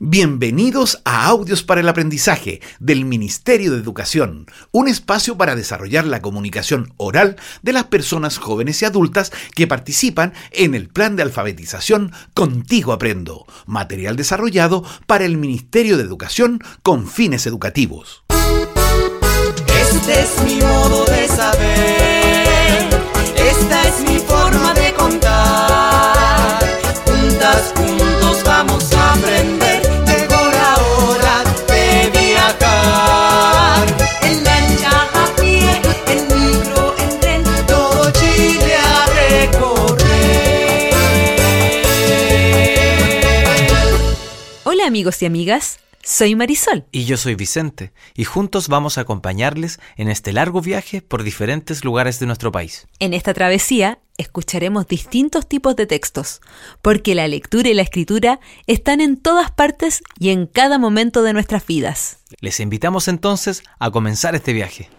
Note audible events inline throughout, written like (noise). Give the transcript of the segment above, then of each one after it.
Bienvenidos a Audios para el Aprendizaje del Ministerio de Educación, un espacio para desarrollar la comunicación oral de las personas jóvenes y adultas que participan en el plan de alfabetización Contigo Aprendo, material desarrollado para el Ministerio de Educación con fines educativos. Este es mi modo de saber, amigos y amigas, soy Marisol. Y yo soy Vicente, y juntos vamos a acompañarles en este largo viaje por diferentes lugares de nuestro país. En esta travesía escucharemos distintos tipos de textos, porque la lectura y la escritura están en todas partes y en cada momento de nuestras vidas. Les invitamos entonces a comenzar este viaje.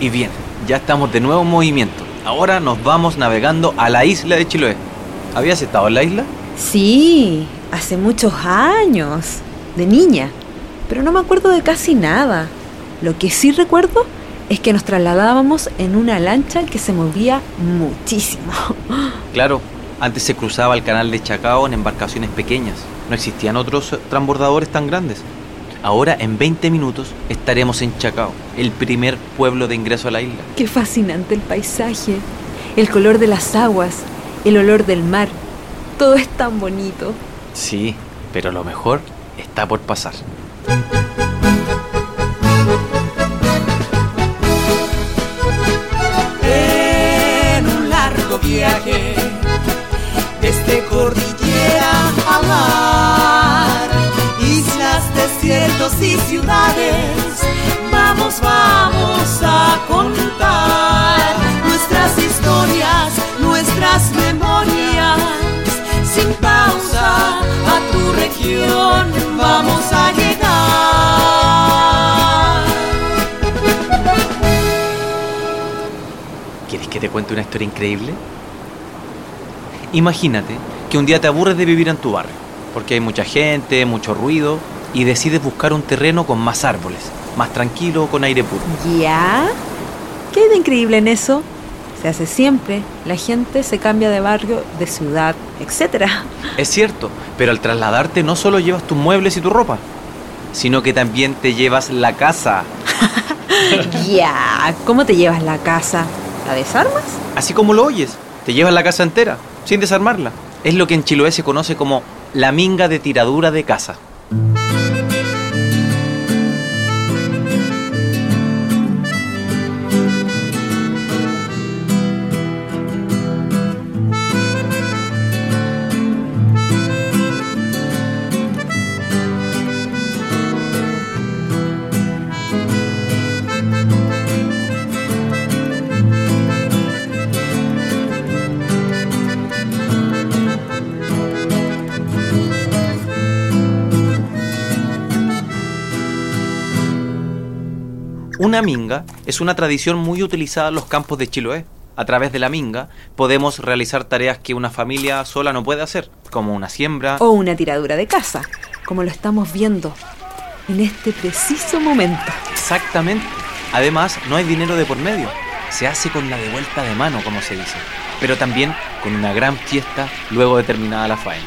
Y bien, ya estamos de nuevo en movimiento. Ahora nos vamos navegando a la isla de Chiloé. ¿Habías estado en la isla? Sí, hace muchos años, de niña, pero no me acuerdo de casi nada. Lo que sí recuerdo es que nos trasladábamos en una lancha que se movía muchísimo. (laughs) Claro, antes se cruzaba el canal de Chacao en embarcaciones pequeñas. No existían otros transbordadores tan grandes. Ahora, en 20 minutos, estaremos en Chacao, el primer pueblo de ingreso a la isla. Qué fascinante el paisaje, el color de las aguas, el olor del mar todo es tan bonito. Sí, pero lo mejor está por pasar. En un largo viaje, desde cordillera a mar, islas, desiertos y ciudades, que te cuente una historia increíble? Imagínate que un día te aburres de vivir en tu barrio, porque hay mucha gente, mucho ruido, y decides buscar un terreno con más árboles, más tranquilo, con aire puro. ¿Ya? ¿Qué hay de increíble en eso? se hace siempre. La gente se cambia de barrio, de ciudad, etc. (laughs) Es cierto, pero al trasladarte no solo llevas tus muebles y tu ropa, sino que también te llevas la casa. (laughs) ya, ¿cómo te llevas la casa? ¿La desarmas? Así como lo oyes, te llevas la casa entera, sin desarmarla. Es lo que en Chiloé se conoce como la minga de tiradura de casa. Una minga es una tradición muy utilizada en los campos de Chiloé. A través de la minga podemos realizar tareas que una familia sola no puede hacer, como una siembra o una tiradura de casa, como lo estamos viendo en este preciso momento. Exactamente. Además, no hay dinero de por medio. Se hace con la devuelta de mano, como se dice, pero también con una gran fiesta luego de terminada la faena.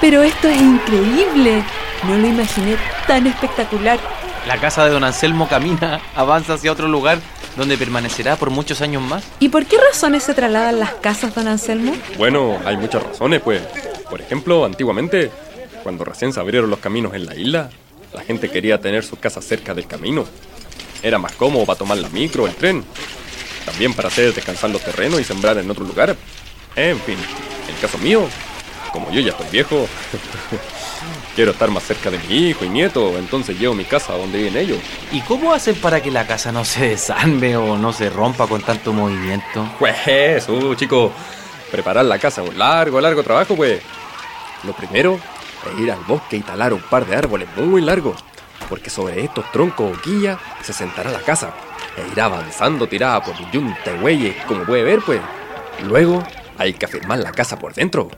Pero esto es increíble. No lo imaginé tan espectacular. La casa de don Anselmo camina, (laughs) avanza hacia otro lugar donde permanecerá por muchos años más. ¿Y por qué razones se trasladan las casas, don Anselmo? Bueno, hay muchas razones, pues. Por ejemplo, antiguamente, cuando recién se abrieron los caminos en la isla, la gente quería tener sus casas cerca del camino. Era más cómodo para tomar la micro o el tren. También para hacer descansar los terrenos y sembrar en otro lugar. En fin, en el caso mío, como yo ya estoy viejo, (laughs) quiero estar más cerca de mi hijo y nieto, entonces llevo mi casa a donde viven ellos. ¿Y cómo hacen para que la casa no se desarme o no se rompa con tanto movimiento? Pues eso, chico. Preparar la casa un largo, largo trabajo, pues. Lo primero es ir al bosque y talar un par de árboles muy largos, porque sobre estos troncos o quillas se sentará la casa e irá avanzando tirada por un yunta de güeyes, como puede ver, pues. Luego hay que afirmar la casa por dentro,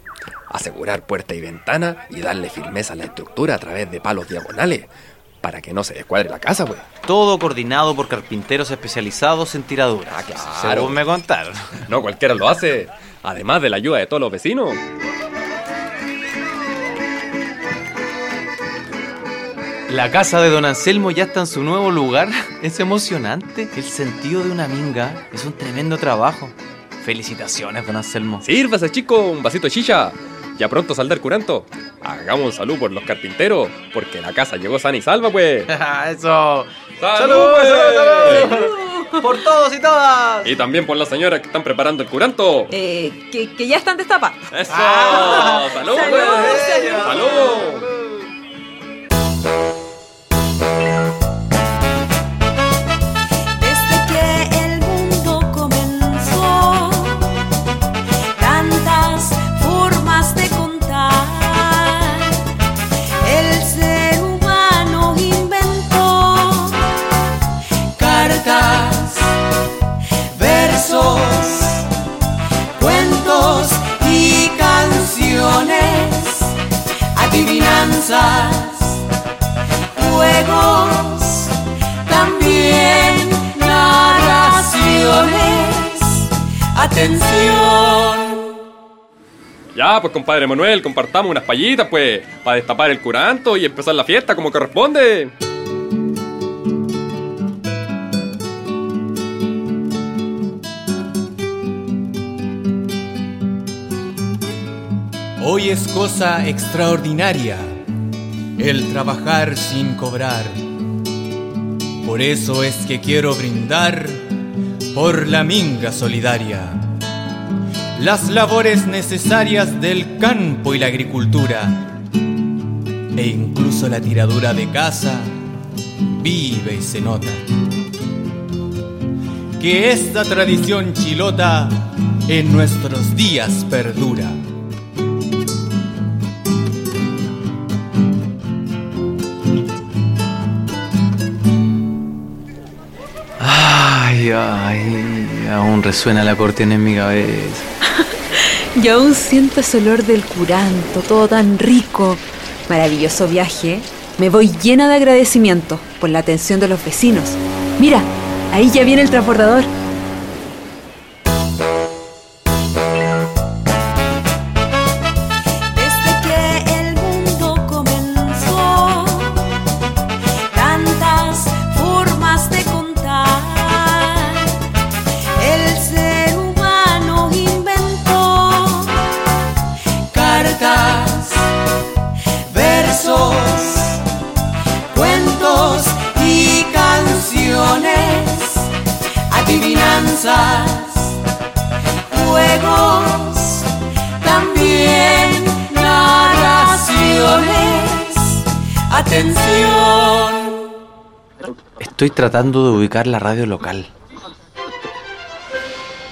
asegurar puerta y ventana y darle firmeza a la estructura a través de palos diagonales, para que no se descuadre la casa, pues. Todo coordinado por carpinteros especializados en tiradura. Ah, claro. Según me contaron. (laughs) No cualquiera lo hace, además de la ayuda de todos los vecinos. La casa de don Anselmo ya está en su nuevo lugar. (laughs) Es emocionante. El sentido de una minga es un tremendo trabajo. Felicitaciones, don Anselmo. Sírvase, chico, un vasito de chicha. Ya pronto saldrá el curanto. Hagamos un salud por los carpinteros, porque la casa llegó sana y salva, pues. (laughs) Eso. ¡Salud, pues! (laughs) Por todos y todas. Y también por las señoras que están preparando el curanto. Eh, que, que ya están destapadas. ¡Eso! Ah. ¡Salud, Salud, pues! salud. Atención. Ya, pues compadre Manuel, compartamos unas payitas, pues, para destapar el curanto y empezar la fiesta como corresponde. Hoy es cosa extraordinaria el trabajar sin cobrar. Por eso es que quiero brindar por la minga solidaria. Las labores necesarias del campo y la agricultura. E incluso la tiradura de casa vive y se nota. Que esta tradición chilota en nuestros días perdura. Ay, ay, aún resuena la cortina en mi cabeza. Y aún siento ese olor del curanto, todo tan rico. Maravilloso viaje. Me voy llena de agradecimiento por la atención de los vecinos. Mira, ahí ya viene el transbordador. Adivinanzas juegos, también narraciones. Atención. Estoy tratando de ubicar la radio local.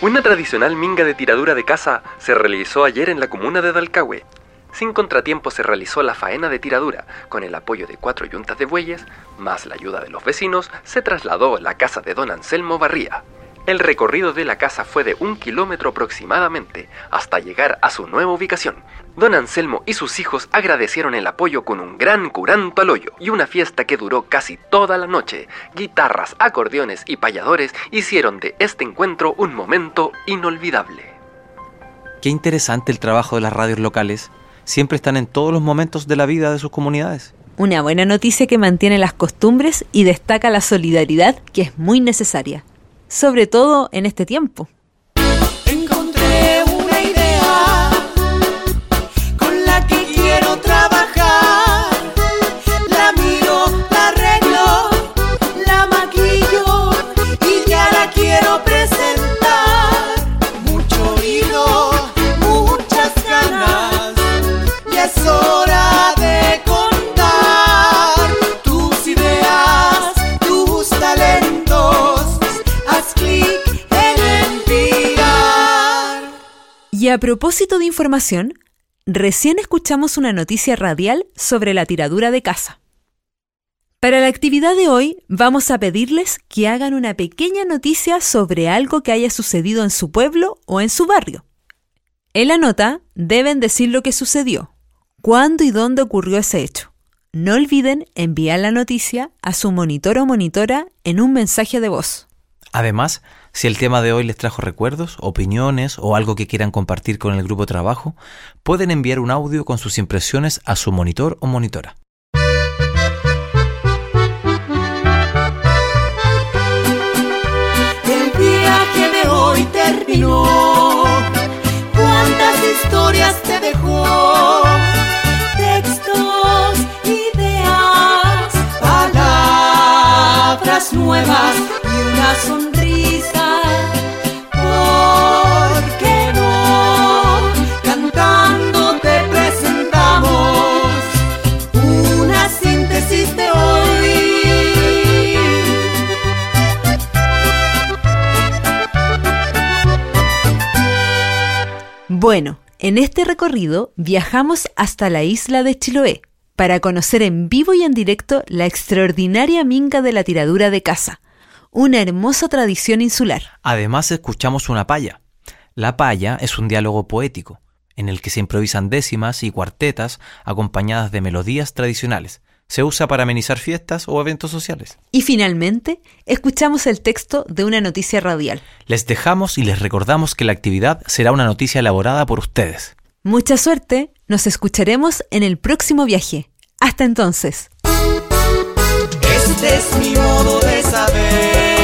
Una tradicional minga de tiradura de casa se realizó ayer en la comuna de Dalcahue. Sin contratiempo se realizó la faena de tiradura, con el apoyo de cuatro yuntas de bueyes, más la ayuda de los vecinos, se trasladó a la casa de don Anselmo Barría. El recorrido de la casa fue de un kilómetro aproximadamente, hasta llegar a su nueva ubicación. Don Anselmo y sus hijos agradecieron el apoyo con un gran curanto al hoyo y una fiesta que duró casi toda la noche. Guitarras, acordeones y payadores hicieron de este encuentro un momento inolvidable. Qué interesante el trabajo de las radios locales. Siempre están en todos los momentos de la vida de sus comunidades. Una buena noticia que mantiene las costumbres y destaca la solidaridad que es muy necesaria, sobre todo en este tiempo. A propósito de información, recién escuchamos una noticia radial sobre la tiradura de casa. Para la actividad de hoy vamos a pedirles que hagan una pequeña noticia sobre algo que haya sucedido en su pueblo o en su barrio. En la nota deben decir lo que sucedió, cuándo y dónde ocurrió ese hecho. No olviden enviar la noticia a su monitor o monitora en un mensaje de voz. Además, si el tema de hoy les trajo recuerdos, opiniones o algo que quieran compartir con el grupo trabajo, pueden enviar un audio con sus impresiones a su monitor o monitora. El viaje de hoy terminó. ¿Cuántas historias te dejó? Textos, ideas, palabras nuevas Bueno, en este recorrido viajamos hasta la isla de Chiloé para conocer en vivo y en directo la extraordinaria minga de la tiradura de caza, una hermosa tradición insular. Además, escuchamos una paya. La paya es un diálogo poético, en el que se improvisan décimas y cuartetas acompañadas de melodías tradicionales. Se usa para amenizar fiestas o eventos sociales. Y finalmente, escuchamos el texto de una noticia radial. Les dejamos y les recordamos que la actividad será una noticia elaborada por ustedes. Mucha suerte, nos escucharemos en el próximo viaje. Hasta entonces. Este es mi modo de saber.